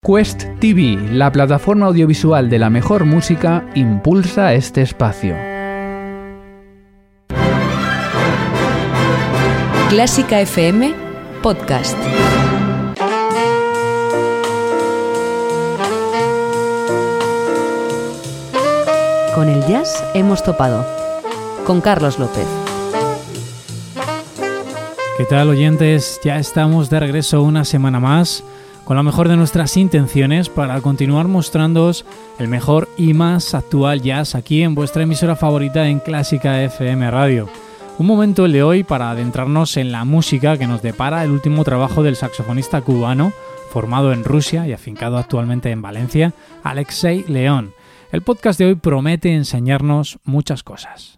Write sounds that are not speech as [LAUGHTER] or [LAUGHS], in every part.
Quest TV, la plataforma audiovisual de la mejor música, impulsa este espacio. Clásica FM Podcast. Con el jazz hemos topado. Con Carlos López. ¿Qué tal oyentes? Ya estamos de regreso una semana más con la mejor de nuestras intenciones para continuar mostrándoos el mejor y más actual jazz aquí en vuestra emisora favorita en Clásica FM Radio. Un momento el de hoy para adentrarnos en la música que nos depara el último trabajo del saxofonista cubano, formado en Rusia y afincado actualmente en Valencia, Alexei León. El podcast de hoy promete enseñarnos muchas cosas.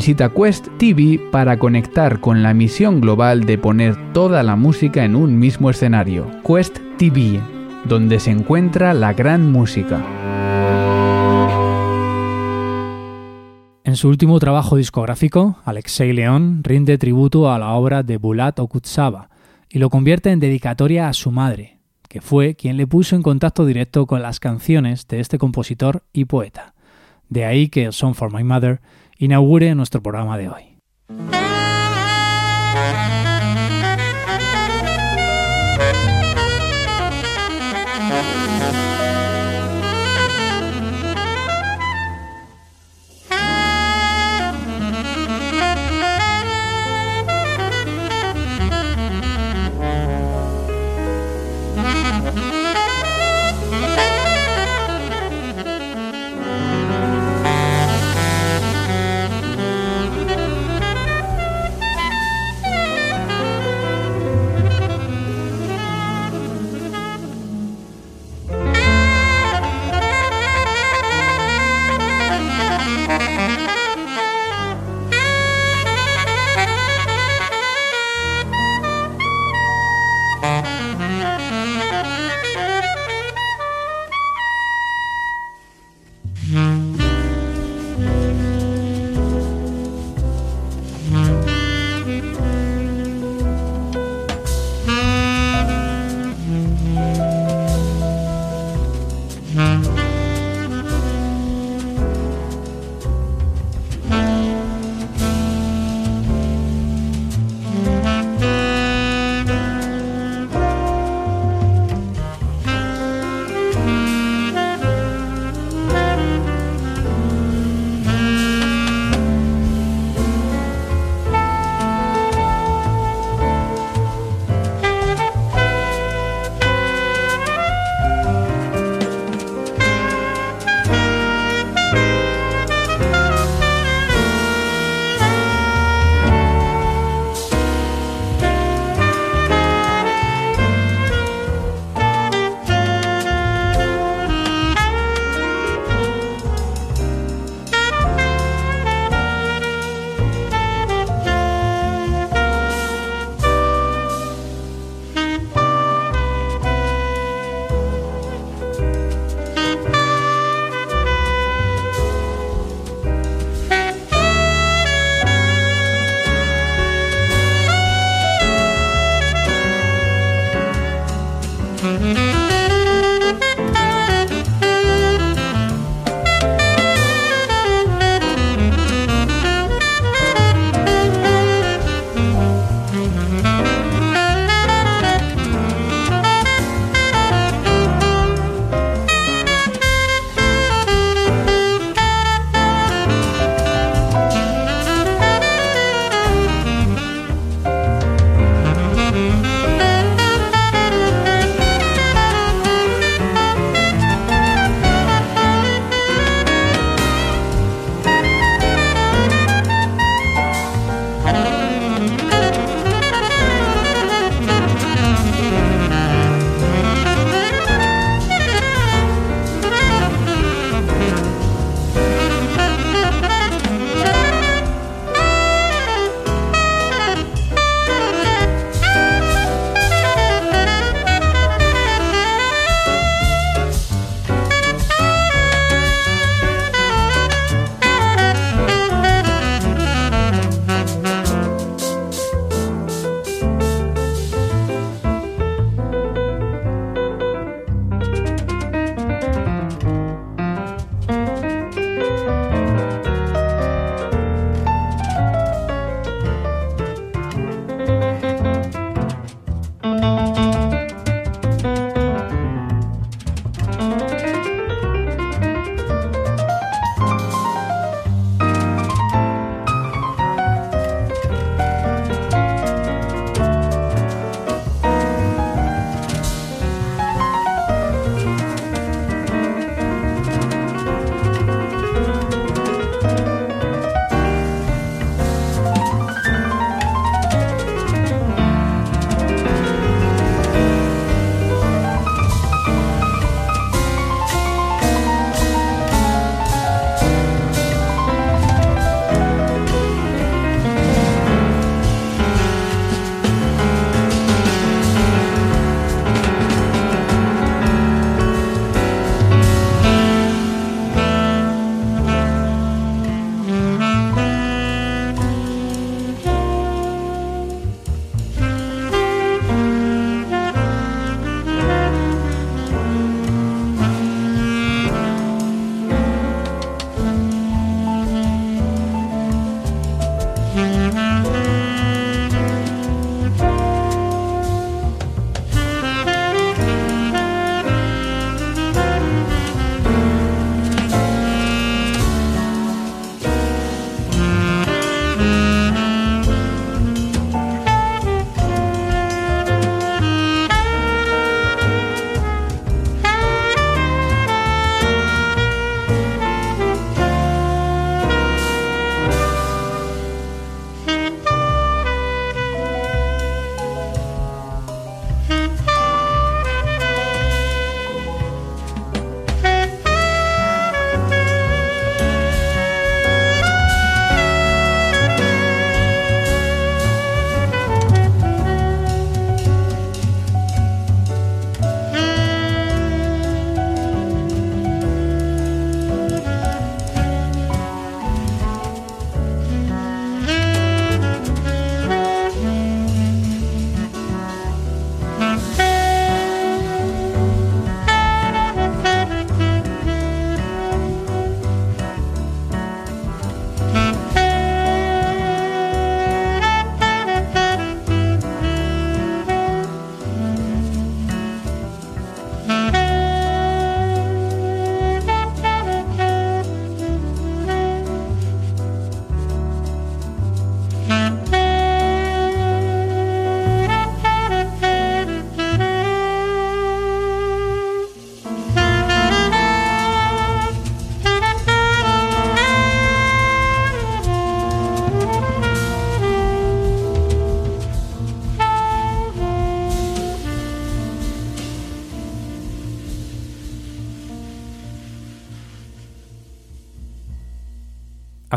Visita Quest TV para conectar con la misión global de poner toda la música en un mismo escenario. Quest TV, donde se encuentra la gran música. En su último trabajo discográfico, Alexei León rinde tributo a la obra de Bulat Okutsaba y lo convierte en dedicatoria a su madre, que fue quien le puso en contacto directo con las canciones de este compositor y poeta. De ahí que Song for My Mother inaugure nuestro programa de hoy.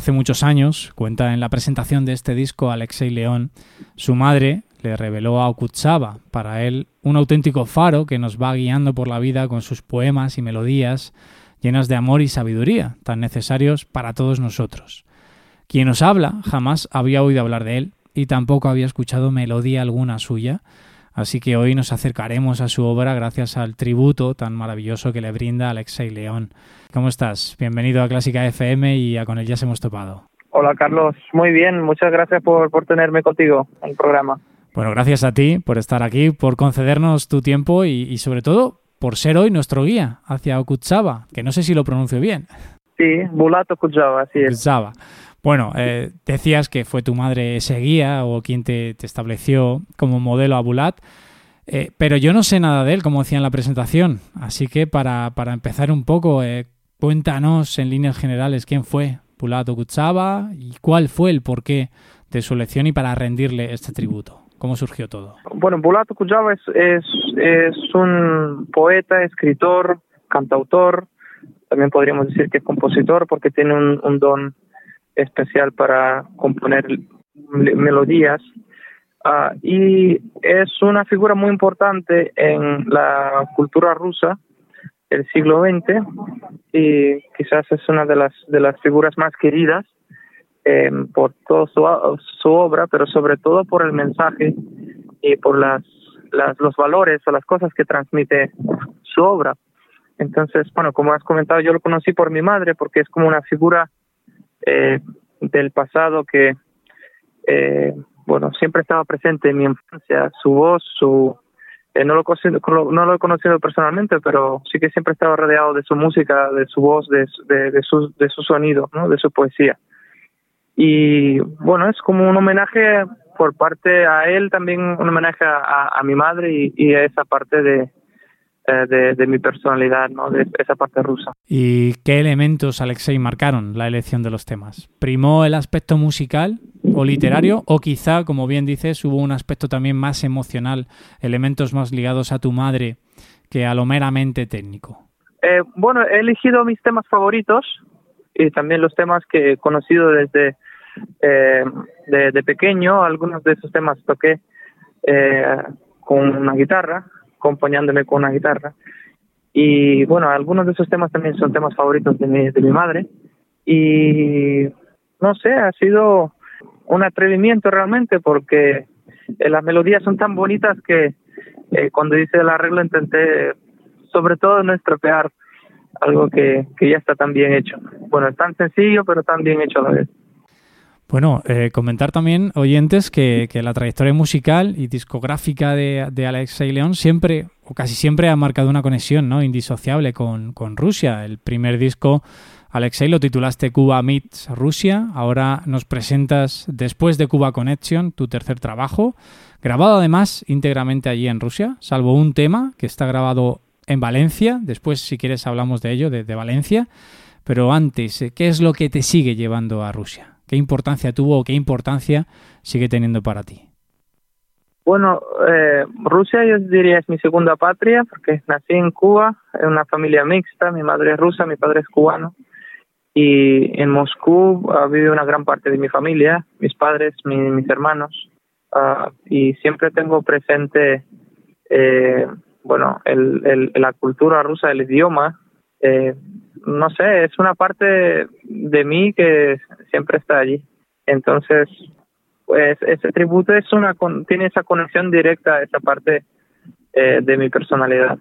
Hace muchos años, cuenta en la presentación de este disco Alexei León, su madre le reveló a Okutsaba, para él un auténtico faro que nos va guiando por la vida con sus poemas y melodías llenas de amor y sabiduría, tan necesarios para todos nosotros. Quien nos habla jamás había oído hablar de él y tampoco había escuchado melodía alguna suya, así que hoy nos acercaremos a su obra gracias al tributo tan maravilloso que le brinda Alexei León. ¿Cómo estás? Bienvenido a Clásica FM y a Con él ya se hemos topado. Hola Carlos, muy bien, muchas gracias por, por tenerme contigo en el programa. Bueno, gracias a ti por estar aquí, por concedernos tu tiempo y, sobre todo por ser hoy nuestro guía hacia Okutsaba, que no sé si lo pronuncio bien. Sí, Bulat Okutsaba, así es. Bueno, eh, decías que fue tu madre ese guía o quien te, estableció como modelo a Bulat, eh, pero yo no sé nada de él, como decía en la presentación. Así que para, para empezar un poco, eh, cuéntanos en líneas generales quién fue Bulat Okutsaba y cuál fue el porqué de su elección y para rendirle este tributo. ¿Cómo surgió todo? Bueno, Bulat Okutsaba es, es, es un poeta, escritor, cantautor, también podríamos decir que es compositor porque tiene un don especial para componer melodías uh, y es una figura muy importante en la cultura rusa del siglo XX y quizás es una de las de las figuras más queridas eh, por toda su, obra, pero sobre todo por el mensaje y por las los valores o las cosas que transmite su obra. Entonces, bueno, como has comentado, yo lo conocí por mi madre porque es como una figura eh, del pasado que, eh, bueno, siempre estaba presente en mi infancia, su voz, su... Eh, no, lo, no lo he conocido personalmente, pero sí que siempre estaba rodeado de su música, de su voz, de, de, de, su, de su sonido, ¿no? de su poesía. Y bueno, es como un homenaje por parte a él, también un homenaje a, a, mi madre y, y a esa parte de, eh, de, mi personalidad, ¿no? de esa parte rusa. ¿Y qué elementos, Alexei, marcaron la elección de los temas? ¿Primó el aspecto musical o literario? ¿O quizá, como bien dices, hubo un aspecto también más emocional, elementos más ligados a tu madre que a lo meramente técnico? Eh, bueno, he elegido mis temas favoritos y también los temas que he conocido desde eh, de, pequeño. Algunos de esos temas toqué con una guitarra acompañándome con una guitarra. Y bueno, algunos de esos temas también son temas favoritos de mi, de mi madre. Y no sé, ha sido un atrevimiento realmente porque eh, las melodías son tan bonitas que eh, cuando hice el arreglo intenté sobre todo no estropear algo que, que ya está tan bien hecho. Bueno, es tan sencillo pero tan bien hecho a la vez. Bueno, eh, comentar también, oyentes, que, la trayectoria musical y discográfica de, Alexei León siempre, o casi siempre, ha marcado una conexión ¿no? indisociable con, Rusia. El primer disco, Alexei, lo titulaste Cuba Meets Rusia. Ahora nos presentas, después de Cuba Connection, tu tercer trabajo, grabado además íntegramente allí en Rusia, salvo un tema que está grabado en Valencia. Después, si quieres, hablamos de ello, de, de Valencia. Pero antes, ¿qué es lo que te sigue llevando a Rusia? ¿Qué importancia tuvo o qué importancia sigue teniendo para ti? Bueno, eh, Rusia yo diría es mi segunda patria porque nací en Cuba, en una familia mixta, mi madre es rusa, mi padre es cubano. Y en Moscú uh, vive una gran parte de mi familia, mis padres, mis hermanos. Ah, y siempre tengo presente, eh, bueno, el, la cultura rusa, el idioma, eh, no sé, es una parte de mí que siempre está allí. Entonces, pues ese tributo es una tiene esa conexión directa a esa parte eh, de mi personalidad.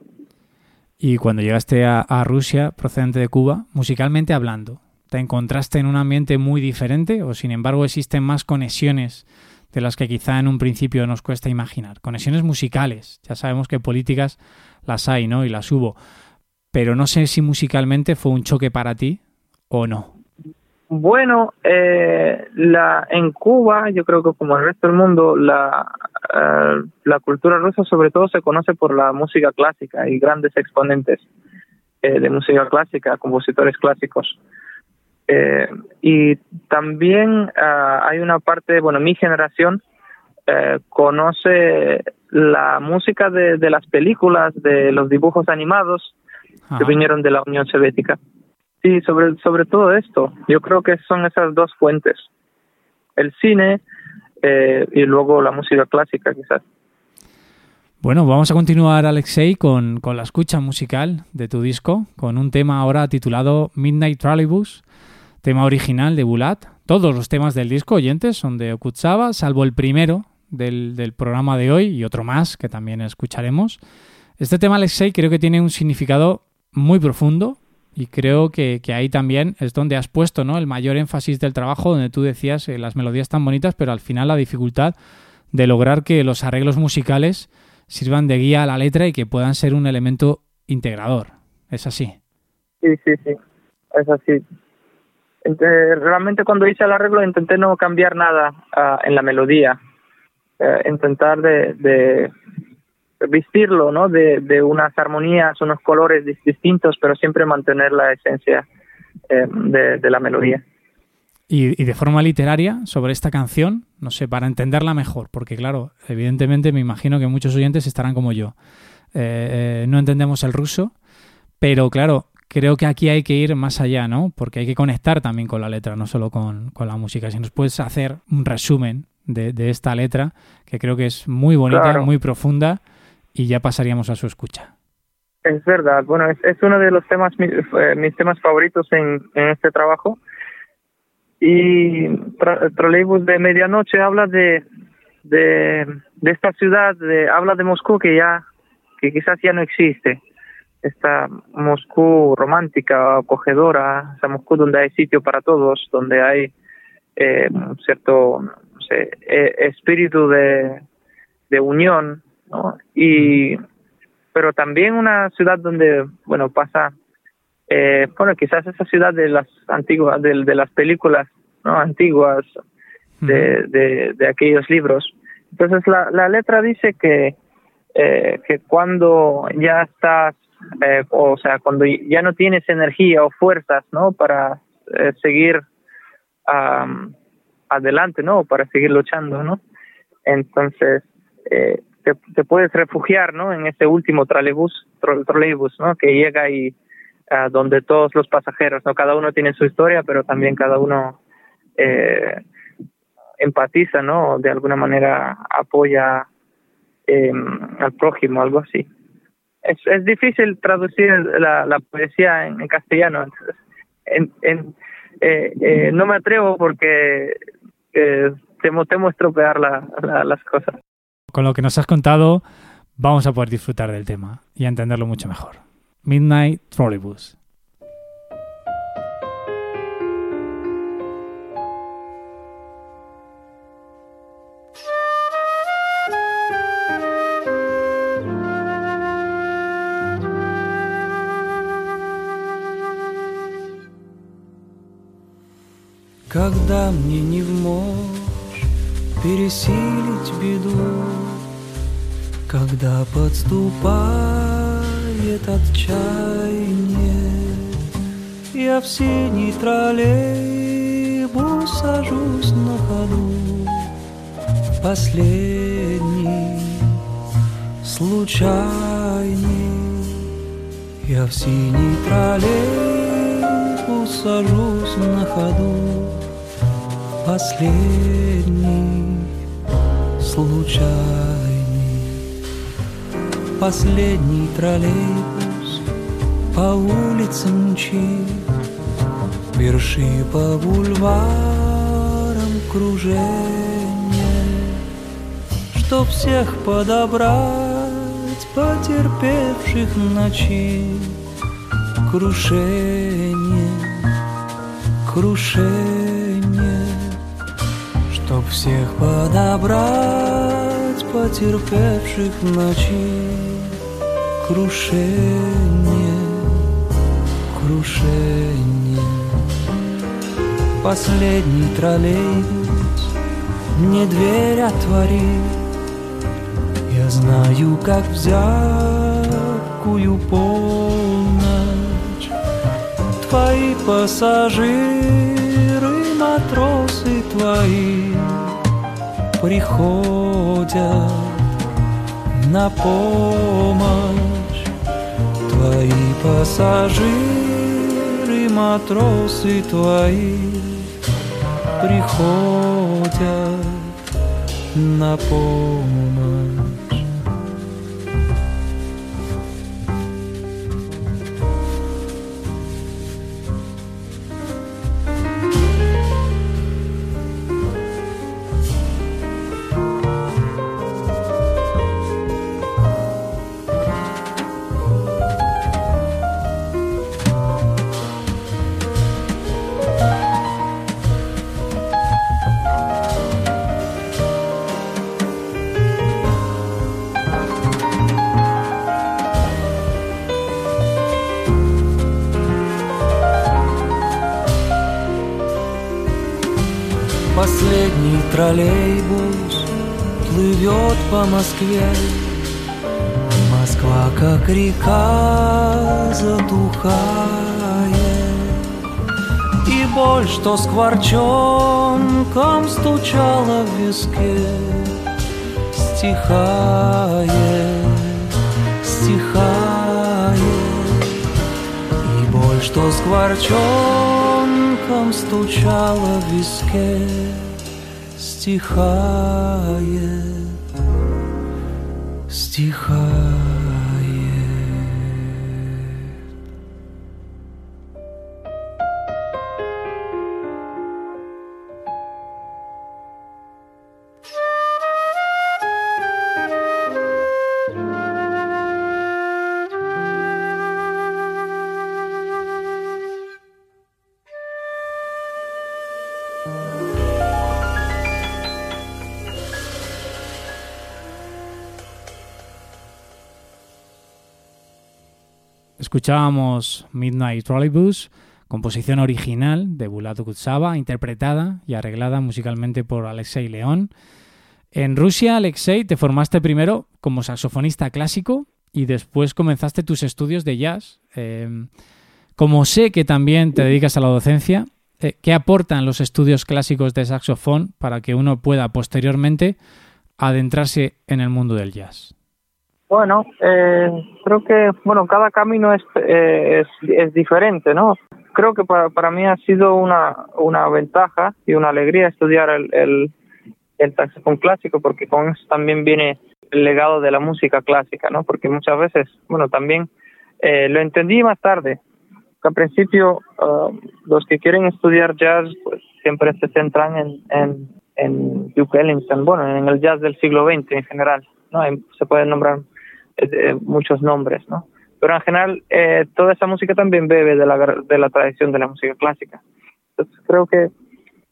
Y cuando llegaste a, Rusia, procedente de Cuba, musicalmente hablando, ¿te encontraste en un ambiente muy diferente o sin embargo existen más conexiones de las que quizá en un principio nos cuesta imaginar? Conexiones musicales, ya sabemos que políticas las hay, ¿no? Y las hubo pero no sé si musicalmente fue un choque para ti o no. Bueno, eh, la, en Cuba, yo creo que como el resto del mundo, la, eh, la cultura rusa sobre todo se conoce por la música clásica y grandes exponentes eh, de música clásica, compositores clásicos. Eh, y también ah, hay una parte, bueno, mi generación conoce la música de, de las películas, de los dibujos animados, que vinieron de la Unión Soviética. Sí, sobre, sobre todo esto. Yo creo que son esas dos fuentes. El cine eh, y luego la música clásica, quizás. Bueno, vamos a continuar, Alexei, con, con, la escucha musical de tu disco, con un tema ahora titulado Midnight Trolleybus, tema original de Bulat. Todos los temas del disco, oyentes, son de Okutsaba, salvo el primero del, del programa de hoy y otro más que también escucharemos. Este tema, Alexei, creo que tiene un significado muy profundo y creo que, ahí también es donde has puesto ¿no? el mayor énfasis del trabajo, donde tú decías eh, las melodías tan bonitas, pero al final la dificultad de lograr que los arreglos musicales sirvan de guía a la letra y que puedan ser un elemento integrador. ¿Es así? Sí, sí, sí, es así. realmente cuando hice el arreglo intenté no cambiar nada uh, en la melodía, uh, intentar de, de vestirlo, ¿no? De, de, unas armonías, unos colores distintos, pero siempre mantener la esencia eh, de, de, la melodía. Y, y, de forma literaria, sobre esta canción, no sé, para entenderla mejor, porque claro, evidentemente me imagino que muchos oyentes estarán como yo. Eh, eh, no entendemos el ruso, pero claro, creo que aquí hay que ir más allá, ¿no? Porque hay que conectar también con la letra, no solo con, con la música. Si nos puedes hacer un resumen de, de, esta letra, que creo que es muy bonita, claro. muy profunda y ya pasaríamos a su escucha. Es verdad, bueno, es, es uno de los temas, mis, eh, mis temas favoritos en, en, este trabajo. Y tra de Medianoche habla de, de, de esta ciudad, de, habla de Moscú que ya, que quizás ya no existe. Esta Moscú romántica, acogedora, esa Moscú donde hay sitio para todos, donde hay eh, un cierto no sé, eh, espíritu de, de unión, ¿no? Y, pero también una ciudad donde, bueno, pasa, eh, bueno, quizás esa ciudad de las antiguas, de, de las películas, ¿no? Antiguas, de, de, de aquellos libros. Entonces la, la letra dice que, eh, que cuando ya estás, eh, o sea, cuando ya no tienes energía o fuerzas, ¿no? Para eh, seguir um, adelante, ¿no? Para seguir luchando, ¿no? Entonces, eh, te, puedes refugiar, ¿no? En ese último trolebús, tro, trolebús, ¿no? Que llega y uh, donde todos los pasajeros, ¿no? Cada uno tiene su historia, pero también cada uno eh, empatiza, ¿no? De alguna manera apoya eh, al prójimo, algo así. Es, es difícil traducir la, poesía en, en castellano. En, en, eh, eh, no me atrevo porque eh, temo, estropear la, las cosas con lo que nos has contado, vamos a poder disfrutar del tema y a entenderlo mucho mejor. Midnight Trolleybus. Когда мне не в мощь пересилить беду, Когда подступает отчаяние, я в синий троллейбус сажусь на ходу. Последний, случайный, я в синий троллейбус сажусь на ходу. Последний, случайный последний троллейбус по улицам мчит, Верши по бульварам кружение, Чтоб всех подобрать, потерпевших ночи, Крушение, крушение, Чтоб всех подобрать, потерпевших ночи крушение, крушение. Последний троллейбус мне дверь отворил. Я знаю, как в зябкую полночь Твои пассажиры, матросы твои Приходят на помощь Твои пассажиры, матросы твои приходят на помощь. Последний троллейбус плывет по Москве. Москва, как река, затухает. И боль, что скворчонком стучала в виске Стихает, стихает. И боль, что скворчонком стучала в виске Стихает, стихает Escuchábamos Midnight Trolleybus, composición original de Bulat Kutsava, interpretada y arreglada musicalmente por Alexei León. En Rusia, Alexei, te formaste primero como saxofonista clásico y después comenzaste tus estudios de jazz. Eh, como sé que también te dedicas a la docencia, eh, ¿qué aportan los estudios clásicos de saxofón para que uno pueda posteriormente adentrarse en el mundo del jazz? Bueno, eh, creo que bueno cada camino es, eh, es, es diferente, ¿no? Creo que para, para mí ha sido una, una ventaja y una alegría estudiar el, el, el saxofón clásico porque con eso también viene el legado de la música clásica, ¿no? Porque muchas veces, bueno, también eh, lo entendí más tarde. Al principio uh, los que quieren estudiar jazz pues siempre se centran en, en, en Duke Ellington, bueno, en el jazz del siglo XX en general, ¿no? Se pueden nombrar eh, muchos nombres, ¿no? Pero en general eh, toda esa música también bebe de la, de la tradición de la música clásica. Entonces creo que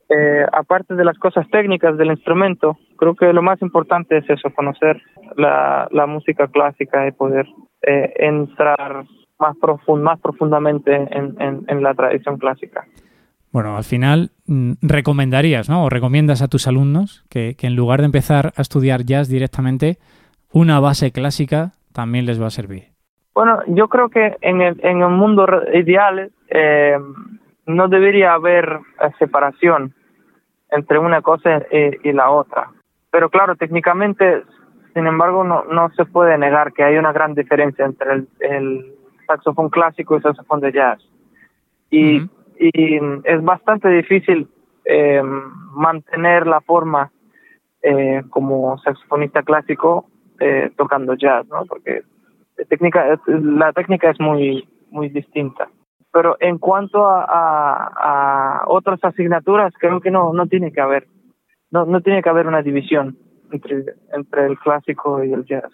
eh, aparte de las cosas técnicas del instrumento, creo que lo más importante es eso, conocer la, la música clásica y poder eh, entrar más, profund, más profundamente en, en, en la tradición clásica. Bueno, al final mm, recomendarías, ¿no? O recomiendas a tus alumnos que, que en lugar de empezar a estudiar jazz directamente, una base clásica también les va a servir. Bueno, yo creo que en el, en el mundo ideal eh, no debería haber eh, separación entre una cosa y, y la otra. Pero claro, técnicamente, sin embargo, no, no se puede negar que hay una gran diferencia entre el, el saxofón clásico y el saxofón de jazz. Y, y es bastante difícil eh, mantener la forma eh, como saxofonista clásico eh, tocando jazz, ¿no? Porque la técnica es muy, muy distinta. Pero en cuanto a, a, a otras asignaturas, creo que no, no tiene que haber, no, no tiene que haber una división entre, entre el clásico y el jazz.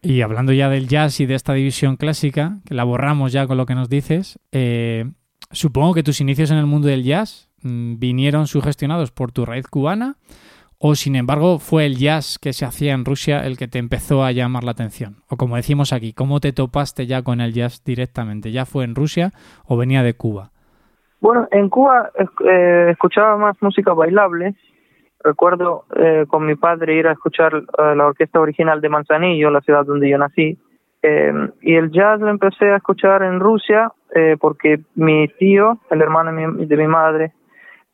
Y hablando ya del jazz y de esta división clásica, que la borramos ya con lo que nos dices, eh, supongo que tus inicios en el mundo del jazz mm, vinieron sugestionados por tu raíz cubana o sin embargo fue el jazz que se hacía en Rusia el que te empezó a llamar la atención. O como decimos aquí, ¿cómo te topaste ya con el jazz directamente? ¿Ya fue en Rusia o venía de Cuba? Bueno, en Cuba eh, escuchaba más música bailable. Recuerdo eh, con mi padre ir a escuchar eh, la orquesta original de Manzanillo, la ciudad donde yo nací. Eh, y el jazz lo empecé a escuchar en Rusia porque mi tío, el hermano de mi, de mi madre,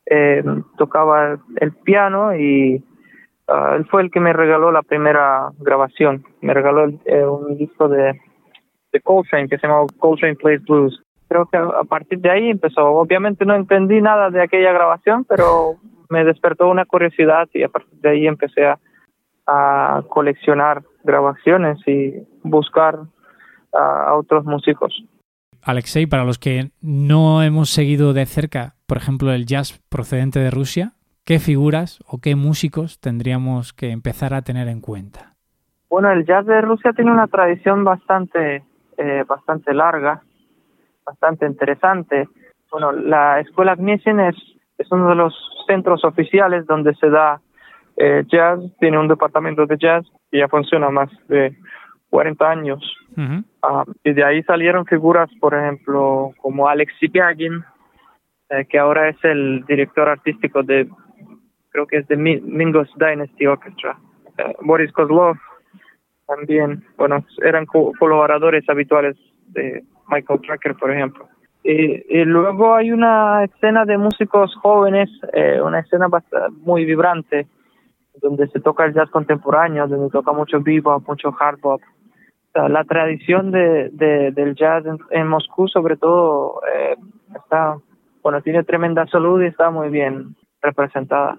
eh, tocaba el piano y uh, él fue el que me regaló la primera grabación. Me regaló eh, un disco de, de Coltrane que se llamaba Coltrane Plays Blues. creo que a partir de ahí empezó. Obviamente no entendí nada de aquella grabación, pero me despertó una curiosidad y a partir de ahí empecé a, a coleccionar grabaciones y buscar a otros músicos. Alexei, para los que no hemos seguido de cerca, por ejemplo, el jazz procedente de Rusia, ¿qué figuras o qué músicos tendríamos que empezar a tener en cuenta? Bueno, el jazz de Rusia tiene una tradición bastante, eh, bastante larga, bastante interesante. Bueno, la escuela Gniesin es, es uno de los centros oficiales donde se da eh, jazz, tiene un departamento de jazz y ya funciona más de 40 años. Uh, y de ahí salieron figuras, por ejemplo, como Alex Sipiagin, eh, que ahora es el director artístico de, creo que es de Mingos Dynasty Orchestra. Uh, Boris Kozlov, también, bueno, eran co colaboradores habituales de Michael Tracker, por ejemplo. Y, y, luego hay una escena de músicos jóvenes, eh, una escena muy vibrante, donde se toca el jazz contemporáneo, donde toca mucho bebop, mucho hard bop. La tradición de, de, del jazz en, en, Moscú, sobre todo, eh, está, bueno, tiene tremenda salud y está muy bien representada.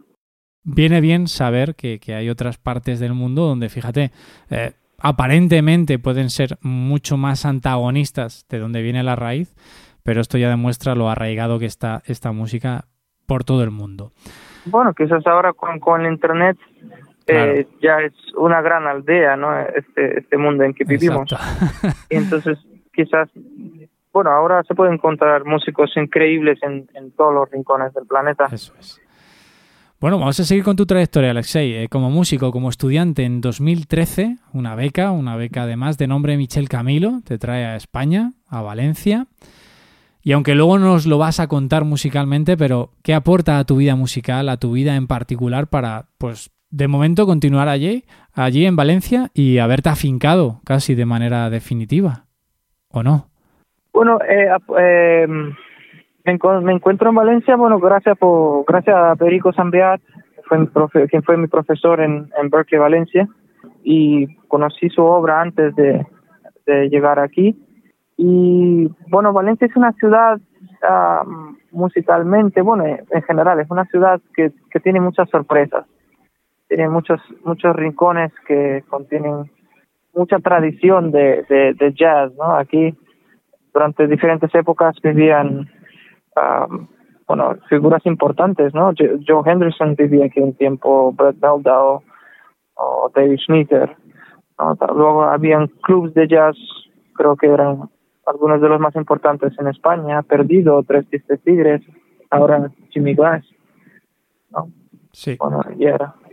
Viene bien saber que, que hay otras partes del mundo donde, fíjate, eh, aparentemente pueden ser mucho más antagonistas de donde viene la raíz, pero esto ya demuestra lo arraigado que está esta música por todo el mundo. Bueno, quizás ahora con, con el Eh, ya es una gran aldea, ¿no? Este, este mundo en que vivimos. y [LAUGHS] [LAUGHS] entonces, quizás, bueno, ahora se pueden encontrar músicos increíbles en, en todos los rincones del planeta. Eso es. Bueno, vamos a seguir con tu trayectoria, Alexei. Eh, como músico, como estudiante, en 2013, una beca, una beca además de nombre Michel Camilo, te trae a España, a Valencia. Y aunque luego nos lo vas a contar musicalmente, pero ¿qué aporta a tu vida musical, a tu vida en particular para, pues, de momento continuar allí, allí en Valencia y haberte afincado casi de manera definitiva? ¿O no? Bueno, eh, eh, me, encuentro en Valencia, bueno, gracias por, gracias a Perico profe, quien fue mi profesor en, Berkeley, Valencia, y conocí su obra antes de, llegar aquí y bueno, Valencia es una ciudad uh, musicalmente, bueno, en general, es una ciudad que tiene muchas sorpresas. Tiene muchos, muchos rincones que contienen mucha tradición de, de, de jazz, ¿no? Aquí, durante diferentes épocas vivían, um, bueno, figuras importantes, ¿no? Joe Henderson vivía aquí un tiempo, Brett Meldau o David Schnitter. ¿no? Luego habían clubs de jazz, creo que eran algunos de los más importantes en España, Perdido, Tres Tristes Tigres, ahora Jimmy Glass, ¿no? Sí. Bueno, y,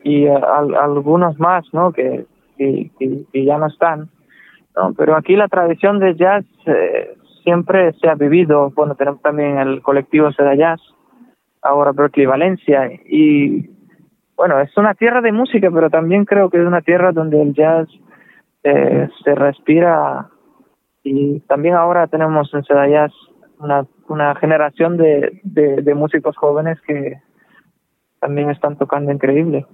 y al, algunos más, ¿no? Que, que, ya no están, ¿no? Pero aquí la tradición de jazz eh, siempre se ha vivido, bueno, tenemos también el colectivo Seda Jazz, ahora Berkeley Valencia, y bueno, es una tierra de música, pero también creo que es una tierra donde el jazz eh, se respira y también ahora tenemos en Sedayas una, una generación de, de, músicos jóvenes que también están tocando increíble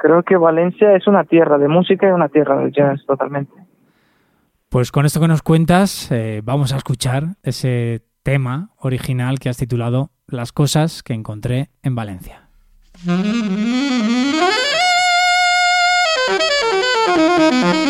creo que Valencia es una tierra de música y una tierra de jazz totalmente. Pues con esto que nos cuentas, eh, vamos a escuchar ese tema original que has titulado Las cosas que encontré en Valencia. [LAUGHS]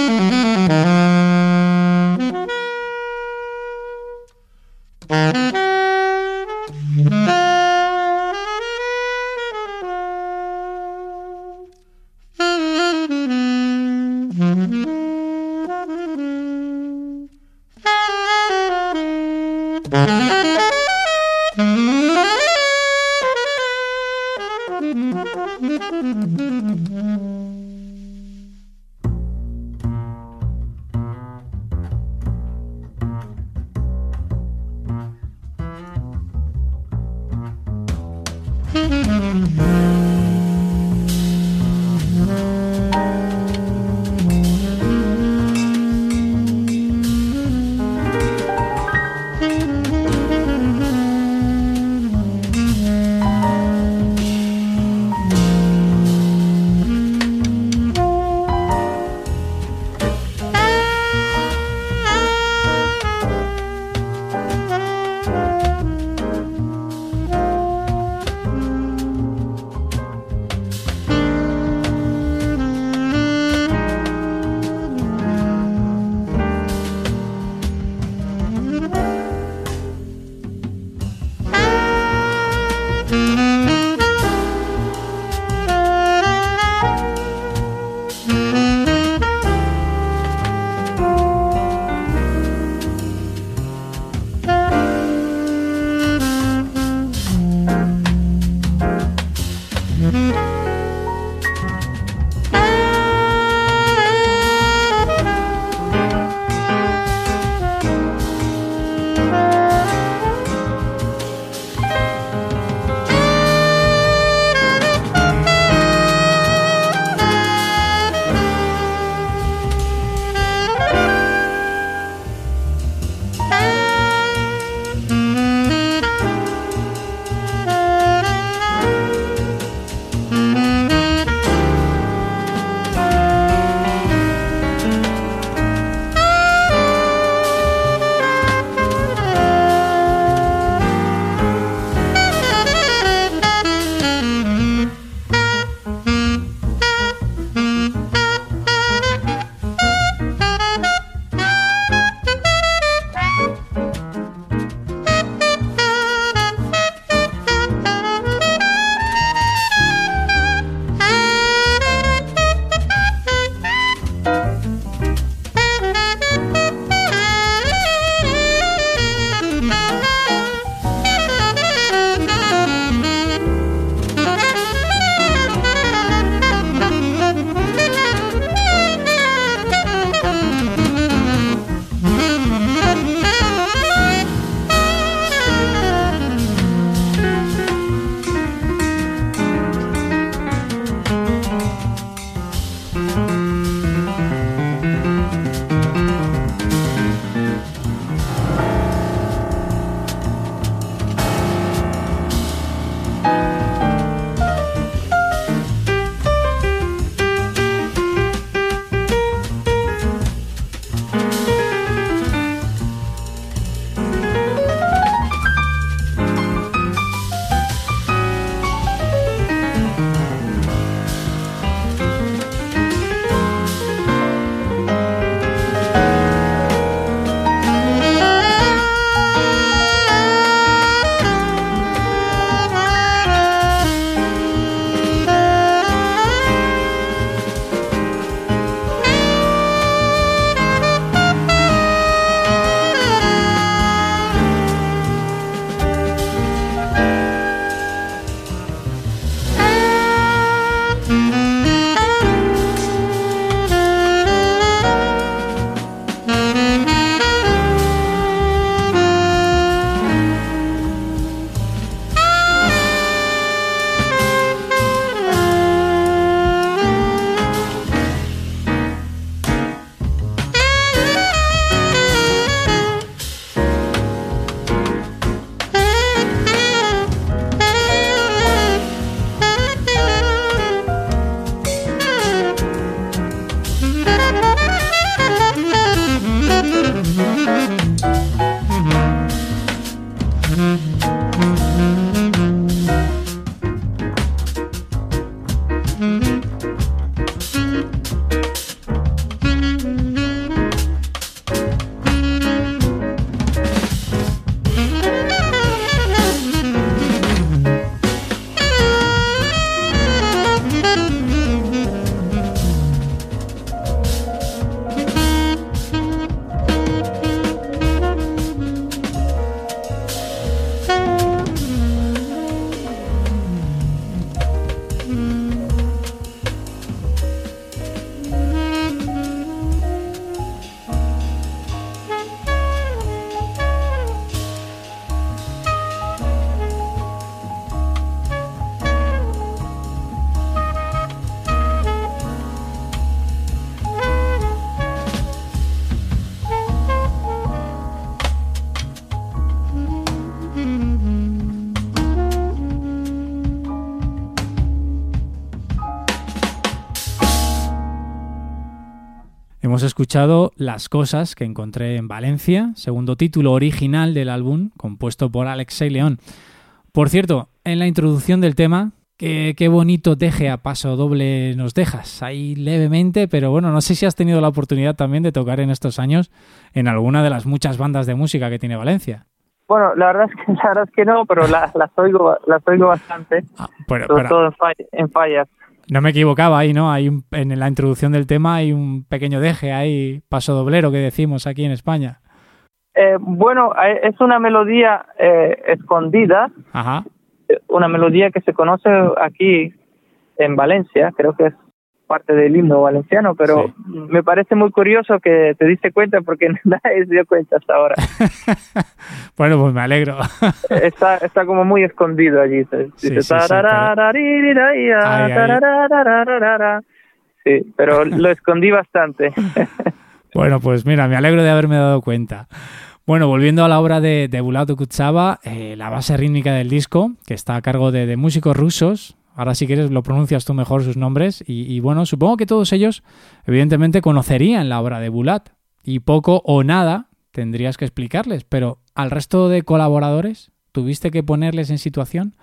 Hemos escuchado Las cosas que encontré en Valencia, segundo título original del álbum, compuesto por Alexei León. Por cierto, en la introducción del tema, qué, qué bonito teje a paso doble nos dejas, ahí levemente, pero bueno, no sé si has tenido la oportunidad también de tocar en estos años en alguna de las muchas bandas de música que tiene Valencia. Bueno, la verdad es que, [LAUGHS] la verdad es que no, pero la- las oigo, las oigo bastante, Ah, pero, sobre pero todo en, fall- en fallas. No me equivocaba ahí, ¿no? Hay un- en la introducción del tema hay un pequeño deje ahí, paso doblero que decimos aquí en España. Eh, bueno, eh, es una melodía eh, escondida, Ajá. una melodía que se conoce aquí en Valencia, creo que es parte del himno valenciano, pero Sí. me parece muy curioso que te diste cuenta porque [LAUGHS] nadie se dio cuenta hasta ahora. [LAUGHS] Bueno, pues me alegro. [LAUGHS] está, está como muy escondido allí. Sí, pero lo escondí bastante. Bueno, pues mira, me alegro de haberme dado cuenta. Bueno, volviendo a la obra de, de Bulato Kutsava, eh, la base rítmica del disco, que está a cargo de, de músicos rusos, ahora si quieres lo pronuncias tú mejor sus nombres, y, y bueno, supongo que todos ellos evidentemente conocerían la obra de Bulat, y poco o nada tendrías que explicarles, pero al resto de colaboradores, ¿tuviste que ponerles en situación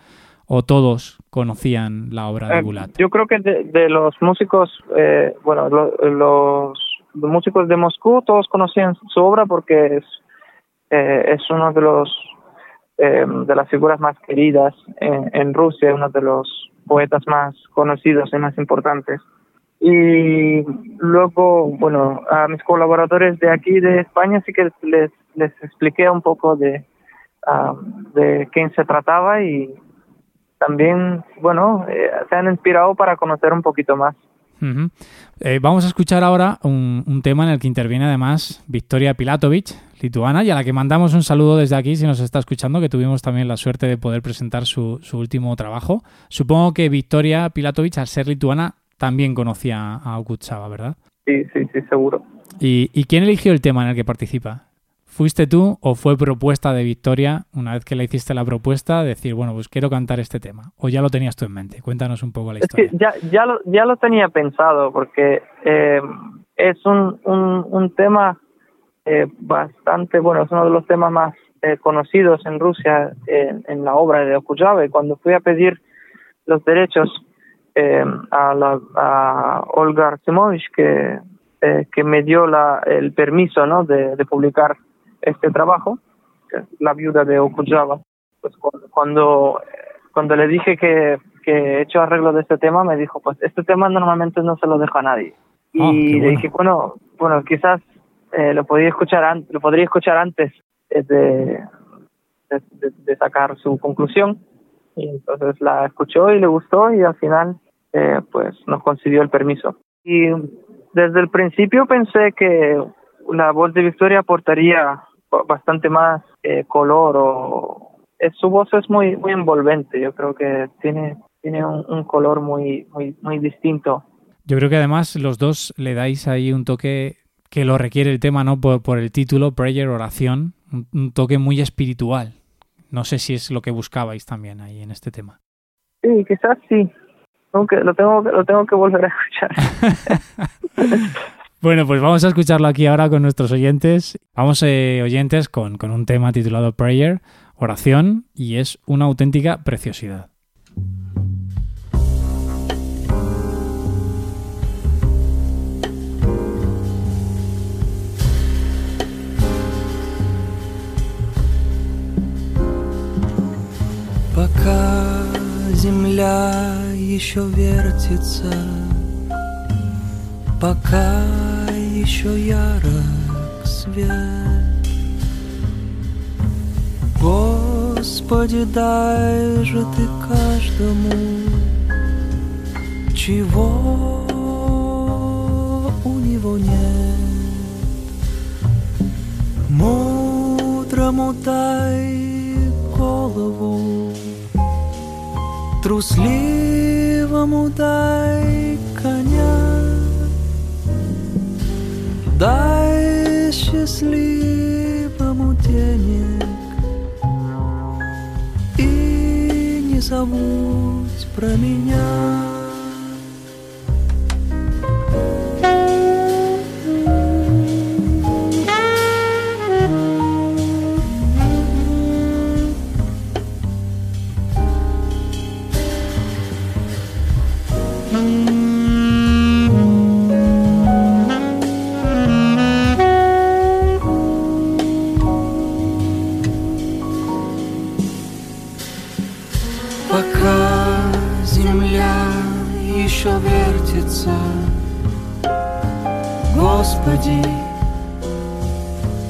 o todos conocían la obra de Eh, Bulat? Yo creo que de, de los músicos, eh, bueno, lo- los, los músicos de Moscú, todos conocían su obra porque es, eh, es uno de los eh, de las figuras más queridas en, en Rusia, uno de los poetas más conocidos y más importantes. Y luego, bueno, a mis colaboradores de aquí de España sí que les, les expliqué un poco de, de quién se trataba y también, bueno, eh, se han inspirado para conocer un poquito más. Eh, vamos a escuchar ahora un, un tema en el que interviene además Victoria Pilatovic, lituana, y a la que mandamos un saludo desde aquí si nos está escuchando, que tuvimos también la suerte de poder presentar su, su último trabajo. Supongo que Victoria Pilatovic, al ser lituana, también conocía a Okutsava, ¿verdad? Sí, sí, sí, seguro. ¿Y, ¿Y quién eligió el tema en el que participa? ¿Fuiste tú o fue propuesta de Victoria, una vez que le hiciste la propuesta, decir, bueno, pues quiero cantar este tema? ¿O ya lo tenías tú en mente? Cuéntanos un poco la Es historia. que ya, ya, lo, ya lo tenía pensado porque eh, es un, un, un tema eh, bastante, bueno, es uno de los temas más eh, conocidos en Rusia en, la obra de Okuyava y cuando fui a pedir los derechos eh, a, la, a Olga Artsimovich que, eh, que me dio la, el permiso ¿no? de, de publicar este trabajo, que es la viuda de Okuyava, pues cu- cuando, cuando le dije que, que he hecho arreglo de este tema, me dijo, pues este tema normalmente no se lo deja a nadie. Y Ah, qué le dije, bueno, bueno, quizás eh, lo podría escuchar lo podría escuchar antes de, de, de- de sacar su conclusión. Y entonces la escuchó y le gustó y al final eh, pues nos concedió el permiso. Y desde el principio pensé que la voz de Victoria aportaría ba- bastante más eh, color o es, su voz es muy muy envolvente. Yo creo que tiene tiene un, un color muy muy muy distinto. Yo creo que además los dos le dais ahí un toque que lo requiere el tema, ¿no? Por, por el título, Prayer, oración, un, un toque muy espiritual. No sé si es lo que buscabais también ahí en este tema. Sí, quizás sí. Aunque lo tengo lo tengo que volver a escuchar. [LAUGHS] Bueno, pues vamos a escucharlo aquí ahora con nuestros oyentes. Vamos, eh, oyentes, con, con un tema titulado Prayer, oración, y es una auténtica preciosidad. Пока земля еще вертится, пока еще ярок свет. Господи, дай же ты каждому, чего у него нет. Мудрому дай голову, трусливому дай коня, дай счастливому денег и не забудь про меня. Пока земля еще вертится, Господи,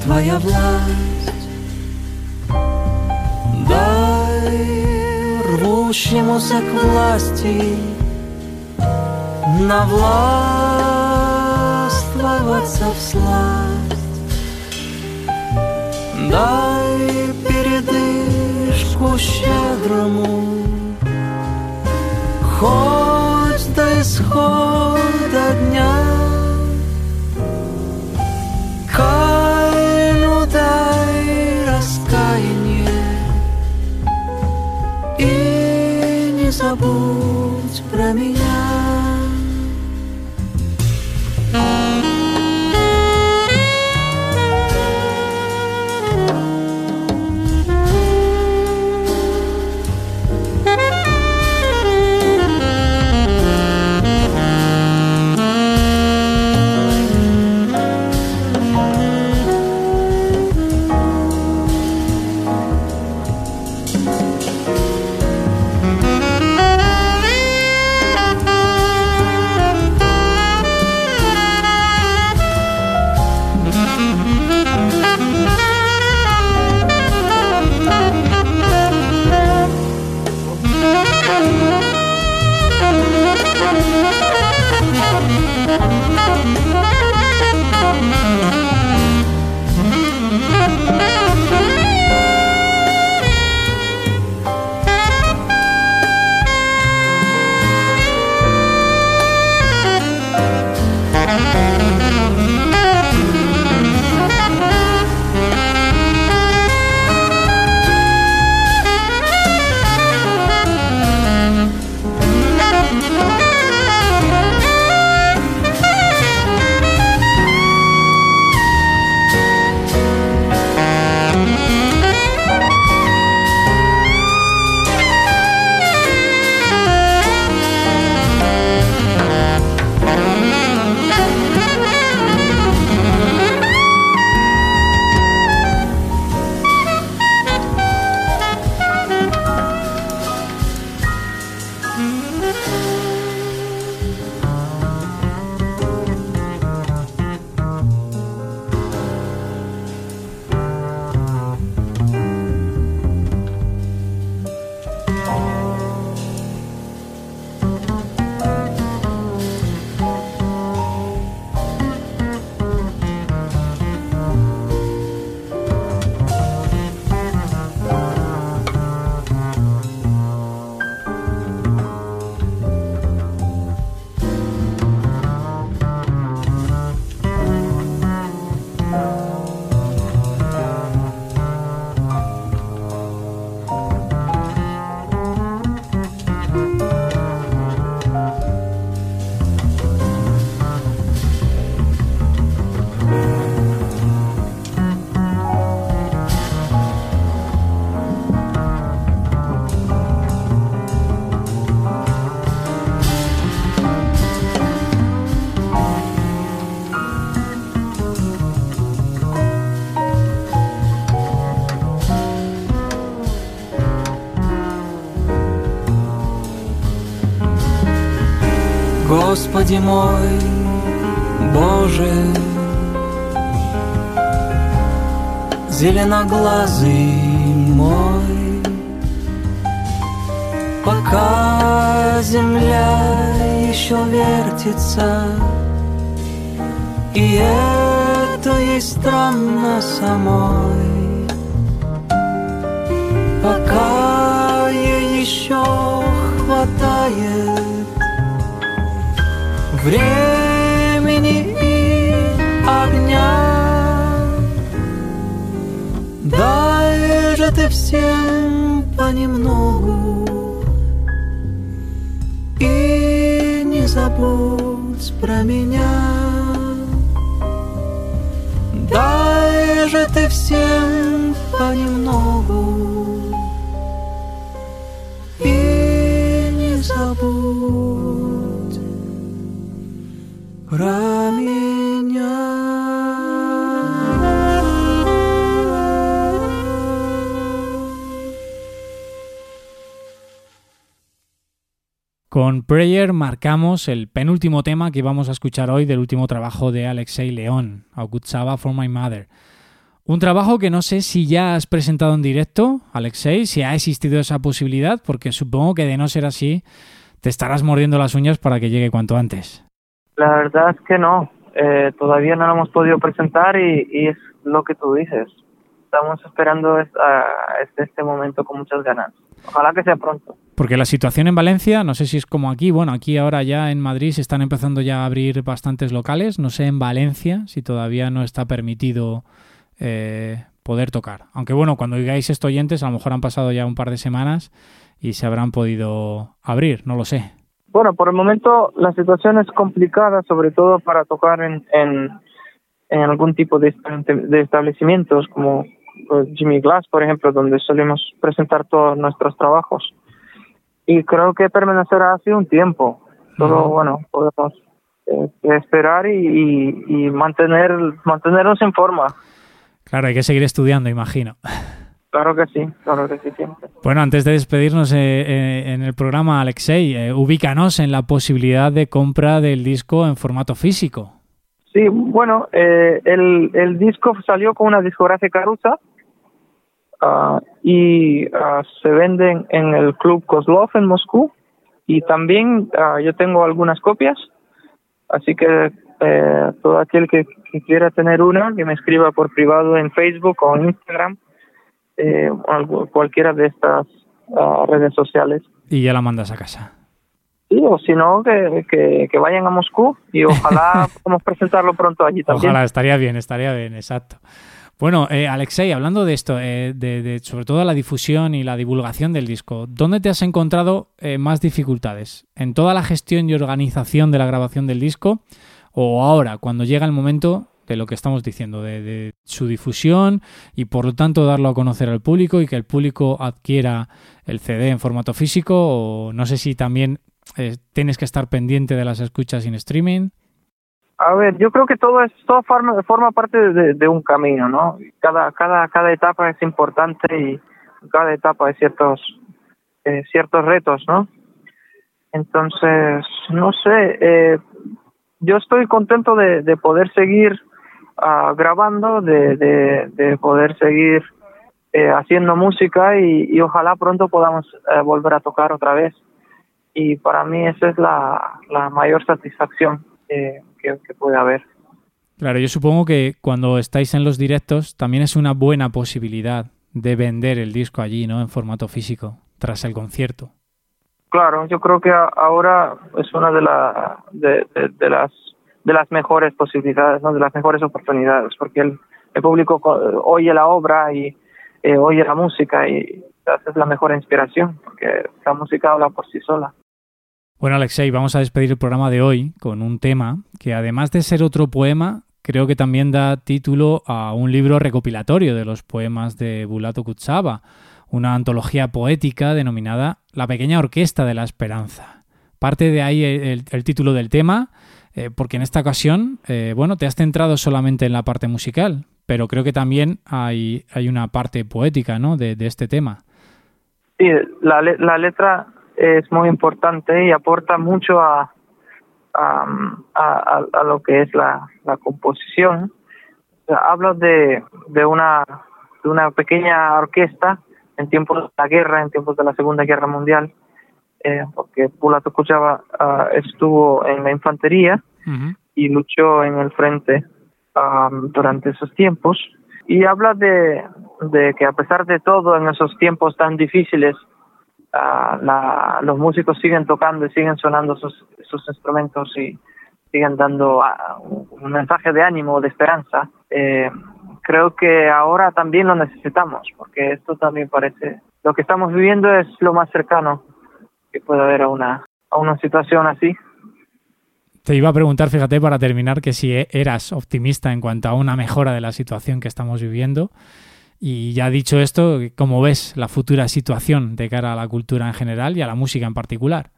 Твоя власть. Дай рвущемуся к власти на Навластвоваться в сласть. Дай щедрому, хоть до исхода дня. Кайну дай раскаяние. И не забудь Господи мой, Боже, зеленоглазый мой, пока земля еще вертится, и это ей странно самой, пока ей еще хватает времени и огня. Дай же ты всем понемногу и не забудь про меня. Дай же ты всем понемногу Prayer marcamos el penúltimo tema que vamos a escuchar hoy del último trabajo de Alexei León, Agutsava for My Mother. Un trabajo que no sé si ya has presentado en directo, Alexei, si ha existido esa posibilidad, porque supongo que de no ser así, te estarás mordiendo las uñas para que llegue cuanto antes. La verdad es que no, eh, todavía no lo hemos podido presentar y, y, es lo que tú dices. Estamos esperando este, este momento con muchas ganas. Ojalá que sea pronto. Porque la situación en Valencia, no sé si es como aquí, bueno, aquí ahora ya en Madrid se están empezando ya a abrir bastantes locales, no sé en Valencia si todavía no está permitido eh, poder tocar. Aunque bueno, cuando digáis esto oyentes, a lo mejor han pasado ya un par de semanas y se habrán podido abrir, no lo sé. Bueno, por el momento la situación es complicada, sobre todo para tocar en, en, en algún tipo de, de establecimientos como Jimmy Glass, por ejemplo, donde solemos presentar todos nuestros trabajos. Y creo que permanecerá así un tiempo. Solo, bueno, podemos eh, esperar y, y, mantener, mantenernos en forma. Claro, hay que seguir estudiando, imagino. Claro que sí, claro que sí, siempre. Bueno, antes de despedirnos eh, eh, en el programa, Alexei, eh, ubícanos en la posibilidad de compra del disco en formato físico. Sí, bueno, eh, el, el disco salió con una discográfica rusa uh, y uh, se venden en el Club Kozlov en Moscú y también uh, yo tengo algunas copias, así que eh, todo aquel que, que, quiera tener una, que me escriba por privado en Facebook o en Instagram eh, cualquiera de estas uh, redes sociales. Y ya la mandas a casa. Sí, o si no, que, que, que, vayan a Moscú y ojalá [LAUGHS] podamos presentarlo pronto allí también. Ojalá, estaría bien, estaría bien, exacto. Bueno, eh, Alexei, hablando de esto, eh, de, de, sobre todo la difusión y la divulgación del disco, ¿dónde te has encontrado eh, más dificultades? ¿En toda la gestión y organización de la grabación del disco? ¿O ahora, cuando llega el momento de lo que estamos diciendo, de, de, su difusión y por lo tanto darlo a conocer al público y que el público adquiera el CD en formato físico o no sé si también eh, tienes que estar pendiente de las escuchas en streaming. A ver, yo creo que todo es todo forma, forma parte de, un camino, ¿no? Cada cada cada etapa es importante y cada etapa hay ciertos eh, ciertos retos, ¿no? Entonces, no sé, eh, yo estoy contento de, de poder seguir uh, grabando, de, de, de, poder seguir eh, haciendo música y, y, ojalá pronto podamos volver a tocar otra vez. Y para mí esa es la, la mayor satisfacción eh, que, que puede haber. Claro, yo supongo que cuando estáis en los directos también es una buena posibilidad de vender el disco allí, ¿no? En formato físico, tras el concierto. Claro, yo creo que ahora es una de, la, de, de, de las de las mejores posibilidades, ¿no? de las mejores oportunidades, porque el, el público oye la obra y eh, oye la música y esa es la mejor inspiración, porque la música habla por sí sola. Bueno, Alexei, vamos a despedir el programa de hoy con un tema que además de ser otro poema, creo que también da título a un libro recopilatorio de los poemas de Bulato Kutsaba, una antología poética denominada La pequeña orquesta de la esperanza. Parte de ahí el, el título del tema, eh, porque en esta ocasión, eh, bueno, te has centrado solamente en la parte musical, pero creo que también hay, hay una parte poética, ¿no?, de, de este tema. Sí, la, la letra es muy importante y aporta mucho a, a, a, a lo que es la, la composición. Hablo de, de, una, de una pequeña orquesta en tiempos de la guerra, en tiempos de la Segunda Guerra Mundial, eh, porque Pulato Kuchava uh, estuvo en la infantería uh -huh. y luchó en el frente um, durante esos tiempos. Y habla de, de que a pesar de todo, en esos tiempos tan difíciles, uh, la, los músicos siguen tocando y siguen sonando sus, sus instrumentos y siguen dando un mensaje de ánimo, de esperanza. Eh, creo que ahora también lo necesitamos, porque esto también parece, lo que estamos viviendo es lo más cercano que puede haber a una, a una situación así. Te iba a preguntar, fíjate, para terminar, que si eras optimista en cuanto a una mejora de la situación que estamos viviendo. Y ya dicho esto, ¿cómo ves la futura situación de cara a la cultura en general y a la música en particular?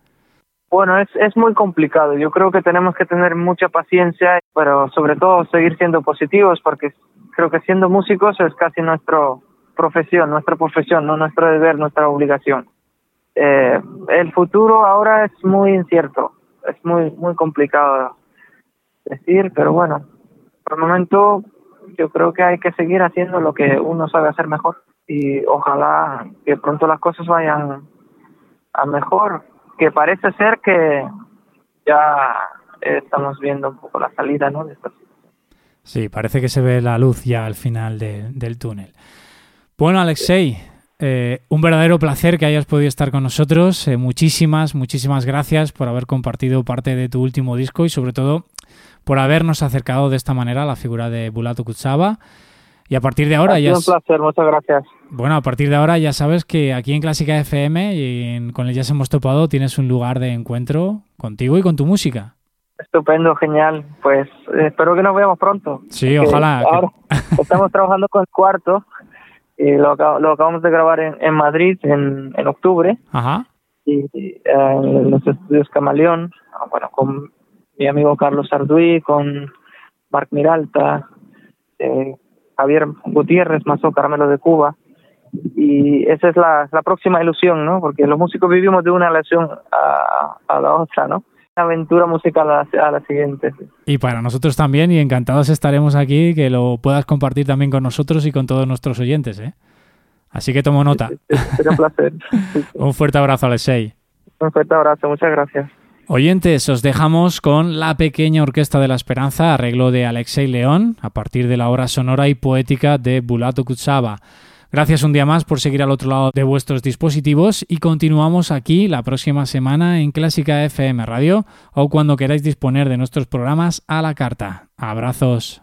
Bueno, es, es muy complicado. Yo creo que tenemos que tener mucha paciencia, pero sobre todo seguir siendo positivos, porque creo que siendo músicos es casi nuestra profesión, nuestra profesión, no nuestro deber, nuestra obligación. eh, el futuro ahora es muy incierto, es muy muy complicado decir, pero bueno, por el momento yo creo que hay que seguir haciendo lo que uno sabe hacer mejor y ojalá que pronto las cosas vayan a mejor, que parece ser que ya estamos viendo un poco la salida ¿no? de esta Sí, parece que se ve la luz ya al final de, del túnel. Bueno, Alexei, eh, un verdadero placer que hayas podido estar con nosotros. Eh, muchísimas, muchísimas gracias por haber compartido parte de tu último disco y sobre todo por habernos acercado de esta manera a la figura de Bulato Kutsaba. Y a partir de ahora ha ya... un placer, muchas gracias. Bueno, a partir de ahora ya sabes que aquí en Clásica FM y con el Jazz hemos topado tienes un lugar de encuentro contigo y con tu música. Estupendo, genial. Pues eh, espero que nos veamos pronto. Sí, ojalá. Ahora [LAUGHS] estamos trabajando con el cuarto y lo, lo acabamos de grabar en, en Madrid en, en octubre. Ajá. Y, y en los estudios Camaleón, bueno, con mi amigo Carlos Arduí, con Marc Miralta, eh, Javier Gutiérrez, Mazo Caramelo de Cuba. Y esa es la, la próxima ilusión, ¿no? Porque los músicos vivimos de una relación a, a la otra, ¿no? aventura musical a la, a la, siguiente. Y para nosotros también, y encantados estaremos aquí, que lo puedas compartir también con nosotros y con todos nuestros oyentes. ¿eh? Así que tomo nota. Sí, sí, sería un placer. [LAUGHS] un fuerte abrazo, Alexei. Un fuerte abrazo, muchas gracias. Oyentes, os dejamos con la pequeña Orquesta de la Esperanza, arreglo de Alexei León, a partir de la obra sonora y poética de Bulato Kutsaba. Gracias un día más por seguir al otro lado de vuestros dispositivos y continuamos aquí la próxima semana en Clásica FM Radio o cuando queráis disponer de nuestros programas a la carta. Abrazos.